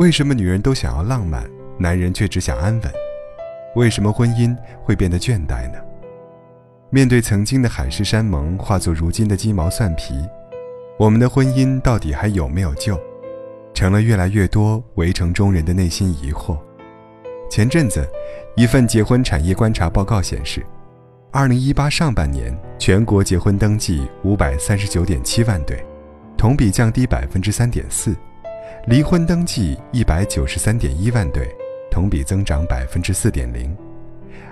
为什么女人都想要浪漫，男人却只想安稳？为什么婚姻会变得倦怠呢？面对曾经的海誓山盟化作如今的鸡毛蒜皮，我们的婚姻到底还有没有救？成了越来越多围城中人的内心疑惑。前阵子，一份结婚产业观察报告显示，二零一八上半年全国结婚登记五百三十九点七万对，同比降低百分之三点四；离婚登记一百九十三点一万对，同比增长百分之四点零。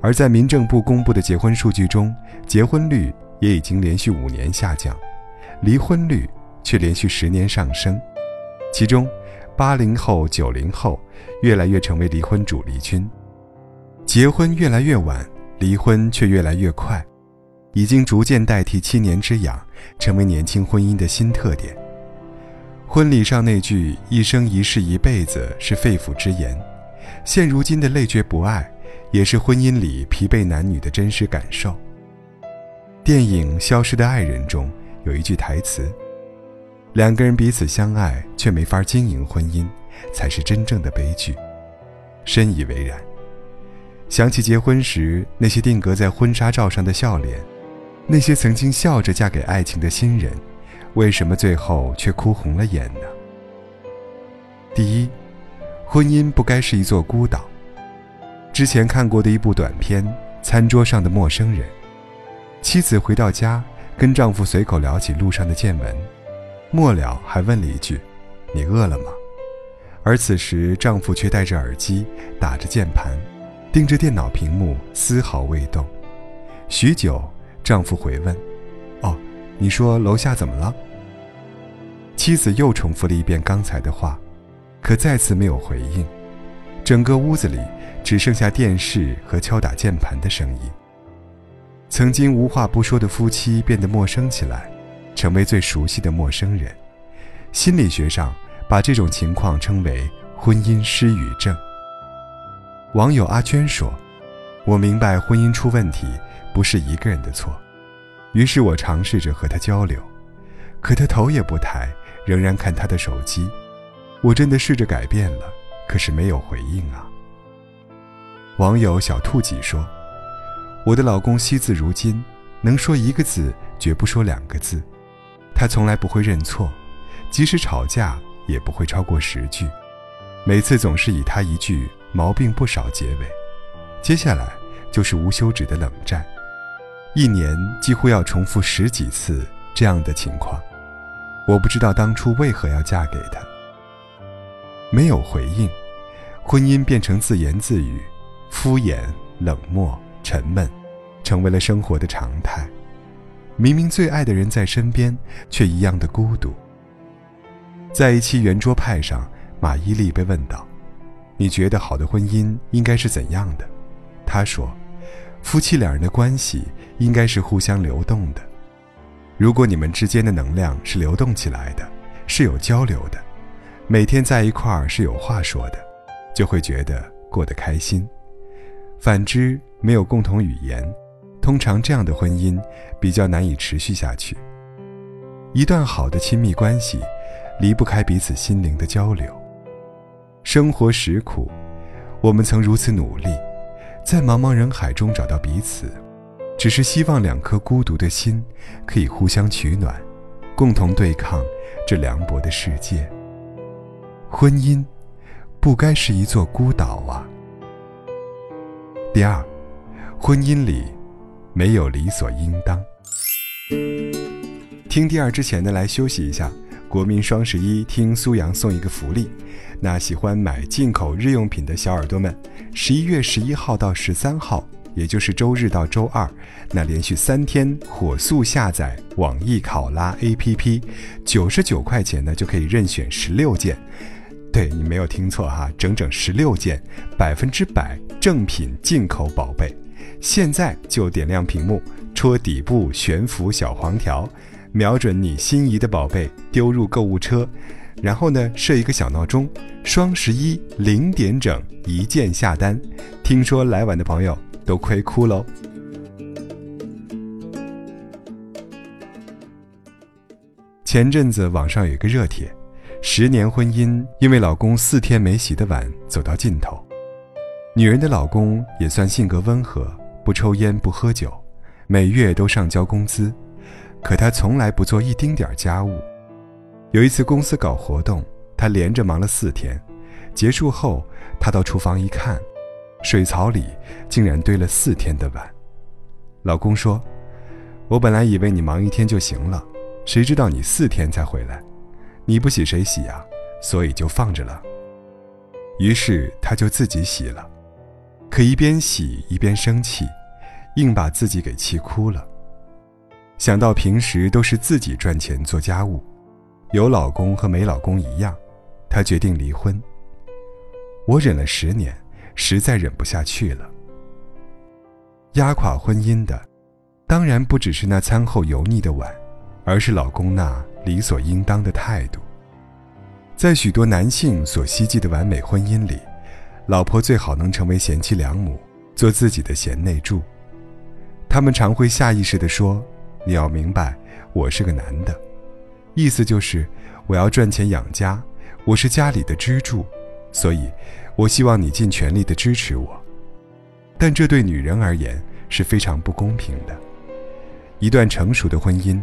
而在民政部公布的结婚数据中，结婚率也已经连续五年下降，离婚率却连续十年上升。其中，八零后、九零后越来越成为离婚主力军，结婚越来越晚，离婚却越来越快，已经逐渐代替七年之痒，成为年轻婚姻的新特点。婚礼上那句“一生一世一辈子”是肺腑之言，现如今的累觉不爱。也是婚姻里疲惫男女的真实感受。电影《消失的爱人》中有一句台词：“两个人彼此相爱却没法经营婚姻，才是真正的悲剧。”深以为然。想起结婚时那些定格在婚纱照上的笑脸，那些曾经笑着嫁给爱情的新人，为什么最后却哭红了眼呢？第一，婚姻不该是一座孤岛。之前看过的一部短片《餐桌上的陌生人》，妻子回到家，跟丈夫随口聊起路上的见闻，末了还问了一句：“你饿了吗？”而此时丈夫却戴着耳机，打着键盘，盯着电脑屏幕，丝毫未动。许久，丈夫回问：“，你说楼下怎么了？”妻子又重复了一遍刚才的话，可再次没有回应。整个屋子里。只剩下电视和敲打键盘的声音。曾经无话不说的夫妻变得陌生起来，成为最熟悉的陌生人。心理学上把这种情况称为婚姻失语症。网友阿娟说：“我明白婚姻出问题不是一个人的错，于是我尝试着和他交流，可他头也不抬，仍然看他的手机。我真的试着改变了，可是没有回应啊。”网友小兔几说：“我的老公惜字如金，能说一个字，绝不说两个字。他从来不会认错，即使吵架也不会超过十句。每次总是以他一句‘毛病不少’结尾，接下来就是无休止的冷战。一年几乎要重复十几次这样的情况。我不知道当初为何要嫁给他。没有回应，婚姻变成自言自语。”敷衍、冷漠、沉闷，成为了生活的常态。明明最爱的人在身边，却一样的孤独。在一期圆桌派上，马伊琍被问到：“你觉得好的婚姻应该是怎样的？”她说：“夫妻两人的关系应该是互相流动的。如果你们之间的能量是流动起来的，是有交流的，每天在一块儿是有话说的，就会觉得过得开心。”反之，没有共同语言，通常这样的婚姻比较难以持续下去。一段好的亲密关系，离不开彼此心灵的交流。生活实苦，我们曾如此努力，在茫茫人海中找到彼此，只是希望两颗孤独的心可以互相取暖，共同对抗这凉薄的世界。婚姻，不该是一座孤岛啊。第二，婚姻里没有理所应当。听第二之前的，来休息一下。国民双十一，听苏阳送一个福利。那喜欢买进口日用品的小耳朵们，十一月十一号到十三号，也就是周日到周二，那连续三天火速下载网易考拉 APP，九十九块钱呢就可以任选十六件。对你没有听错哈，整整十六件，百分之百正品进口宝贝。现在就点亮屏幕，戳底部悬浮小黄条，瞄准你心仪的宝贝，丢入购物车，然后呢设一个小闹钟，双十一零点整一键下单。听说来晚的朋友都亏哭喽。前阵子网上有一个热帖。十年婚姻因为老公四天没洗的碗走到尽头。女人的老公也算性格温和，不抽烟不喝酒，每月都上交工资，可他从来不做一丁点家务。有一次公司搞活动，他连着忙了四天，结束后他到厨房一看，水槽里竟然堆了四天的碗。老公说：“我本来以为你忙一天就行了，谁知道你四天才回来，你不洗谁洗呀？所以就放着了。”于是他就自己洗了，可一边洗一边生气，硬把自己给气哭了。想到平时都是自己赚钱做家务，有老公和没老公一样，他决定离婚。我忍了十年，实在忍不下去了。压垮婚姻的，当然不只是那餐后油腻的碗，而是老公那理所应当的态度。在许多男性所希冀的完美婚姻里，老婆最好能成为贤妻良母，做自己的贤内助。他们常会下意识地说：“你要明白，我是个男的，意思就是我要赚钱养家，我是家里的支柱，所以，我希望你尽全力的支持我。”但这对女人而言是非常不公平的。一段成熟的婚姻，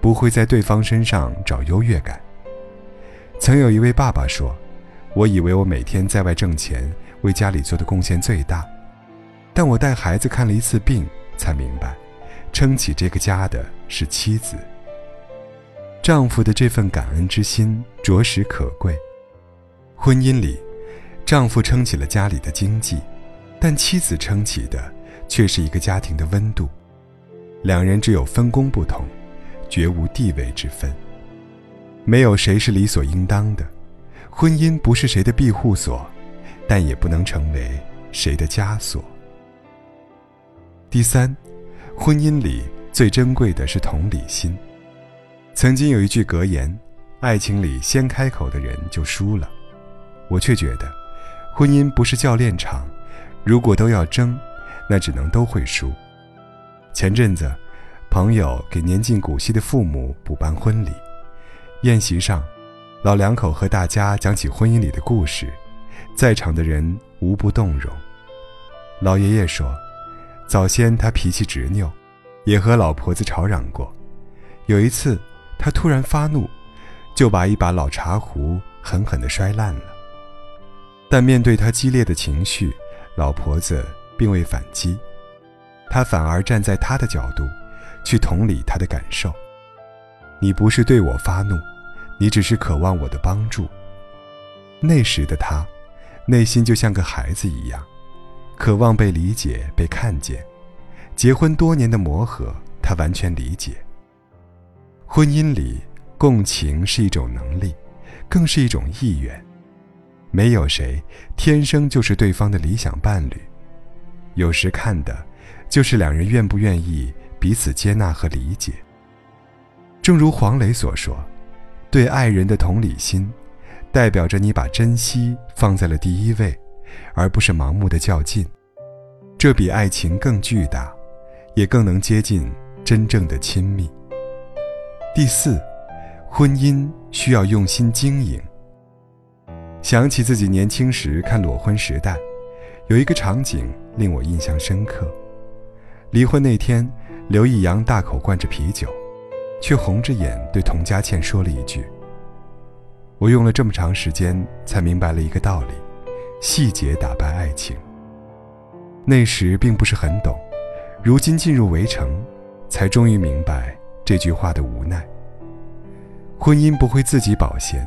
不会在对方身上找优越感。曾有一位爸爸说：“我以为我每天在外挣钱，为家里做的贡献最大，但我带孩子看了一次病，才明白，撑起这个家的是妻子。丈夫的这份感恩之心着实可贵。婚姻里，丈夫撑起了家里的经济。”但妻子撑起的，却是一个家庭的温度。两人只有分工不同，绝无地位之分。没有谁是理所应当的。婚姻不是谁的庇护所，但也不能成为谁的枷锁。第三，婚姻里最珍贵的是同理心。曾经有一句格言：“爱情里先开口的人就输了。”我却觉得，婚姻不是教练场。如果都要争，那只能都会输。前阵子，朋友给年近古稀的父母补办婚礼，宴席上，老两口和大家讲起婚姻里的故事，在场的人无不动容。老爷爷说，早先他脾气执拗，也和老婆子吵嚷过。有一次，他突然发怒，就把一把老茶壶狠狠地摔烂了。但面对他激烈的情绪，老婆子并未反击，他反而站在他的角度，去同理他的感受。你不是对我发怒，你只是渴望我的帮助。那时的他，内心就像个孩子一样，渴望被理解、被看见。结婚多年的磨合，他完全理解。婚姻里，共情是一种能力，更是一种意愿。没有谁天生就是对方的理想伴侣，有时看的，就是两人愿不愿意彼此接纳和理解。正如黄磊所说：“对爱人的同理心，代表着你把珍惜放在了第一位，而不是盲目的较劲。这比爱情更巨大，也更能接近真正的亲密。”第四，婚姻需要用心经营。想起自己年轻时看《裸婚时代》，有一个场景令我印象深刻。离婚那天，刘易阳大口灌着啤酒，却红着眼对童佳倩说了一句：“我用了这么长时间才明白了一个道理，细节打败爱情。”那时并不是很懂，如今进入围城，才终于明白这句话的无奈。婚姻不会自己保鲜，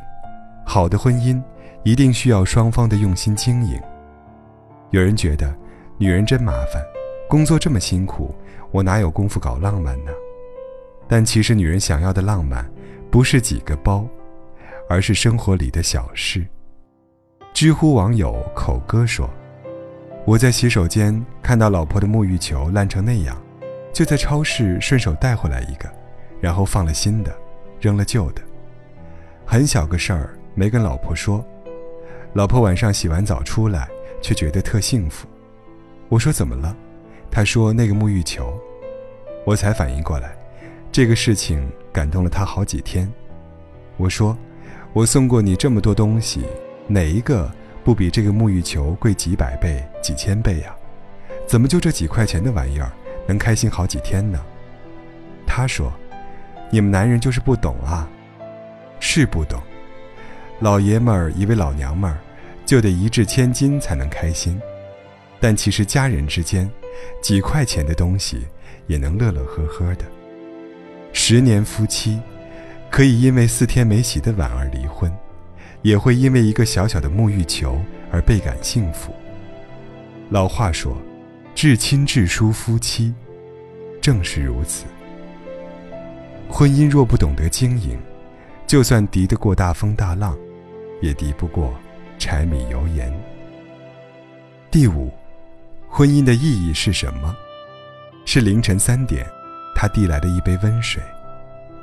好的婚姻。一定需要双方的用心经营。有人觉得，女人真麻烦，工作这么辛苦，我哪有功夫搞浪漫呢？但其实，女人想要的浪漫，不是几个包，而是生活里的小事。知乎网友口哥说：“我在洗手间看到老婆的沐浴球烂成那样，就在超市顺手带回来一个，然后放了新的，扔了旧的。很小个事儿，没跟老婆说。”老婆晚上洗完澡出来，却觉得特幸福。我说怎么了？他说那个沐浴球。我才反应过来，这个事情感动了他好几天。我说，我送过你这么多东西，哪一个不比这个沐浴球贵几百倍、几千倍呀？怎么就这几块钱的玩意儿，能开心好几天呢？他说：“你们男人就是不懂啊，是不懂。老爷们儿以为老娘们儿就得一掷千金才能开心，但其实家人之间，几块钱的东西也能乐乐呵呵的。十年夫妻。”可以因为四天没洗的碗而离婚，也会因为一个小小的沐浴球而倍感幸福。老话说：“至亲至疏夫妻，正是如此。”婚姻若不懂得经营，就算敌得过大风大浪，也敌不过柴米油盐。第五，婚姻的意义是什么？是凌晨三点，他递来的一杯温水。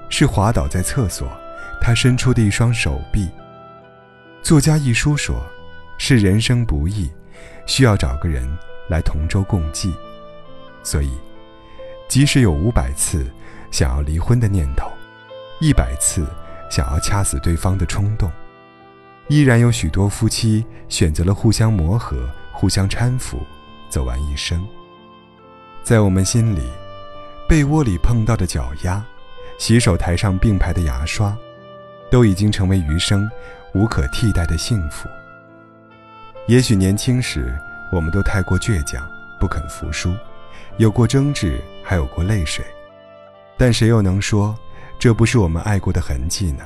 是滑倒在厕所，他伸出的一双手臂。作家一书说：“是人生不易，需要找个人来同舟共济。所以，即使有五百次想要离婚的念头，一百次想要掐死对方的冲动，依然有许多夫妻选择了互相磨合、互相搀扶，走完一生。在我们心里，被窝里碰到的脚丫。”洗手台上并排的牙刷，都已经成为余生无可替代的幸福。也许年轻时我们都太过倔强，不肯服输，有过争执，还有过泪水，但谁又能说这不是我们爱过的痕迹呢？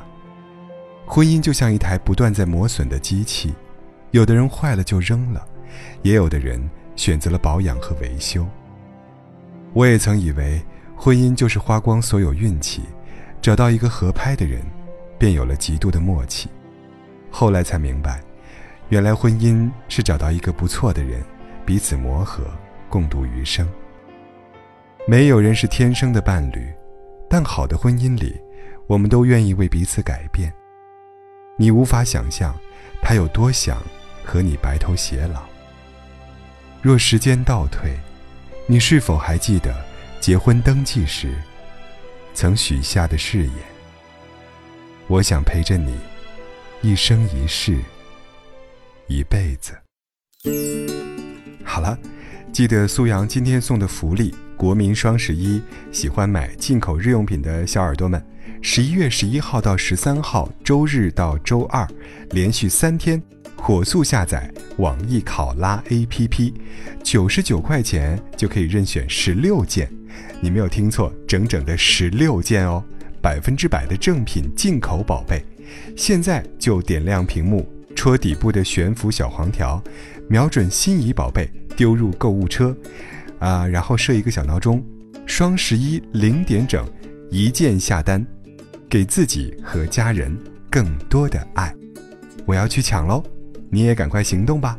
婚姻就像一台不断在磨损的机器，有的人坏了就扔了，也有的人选择了保养和维修。我也曾以为。婚姻就是花光所有运气，找到一个合拍的人，便有了极度的默契。后来才明白，原来婚姻是找到一个不错的人，彼此磨合，共度余生。没有人是天生的伴侣，但好的婚姻里，我们都愿意为彼此改变。你无法想象，他有多想和你白头偕老。若时间倒退，你是否还记得？结婚登记时，曾许下的誓言。我想陪着你，一生一世，一辈子。好了，记得苏阳今天送的福利——国民双十一，喜欢买进口日用品的小耳朵们，十一月十一号到十三号，周日到周二，连续三天。火速下载网易考拉 APP，九十九块钱就可以任选十六件，你没有听错，整整的十六件哦，百分之百的正品进口宝贝。现在就点亮屏幕，戳底部的悬浮小黄条，瞄准心仪宝贝，丢入购物车，啊，然后设一个小闹钟，双十一零点整，一键下单，给自己和家人更多的爱。我要去抢喽！你也赶快行动吧。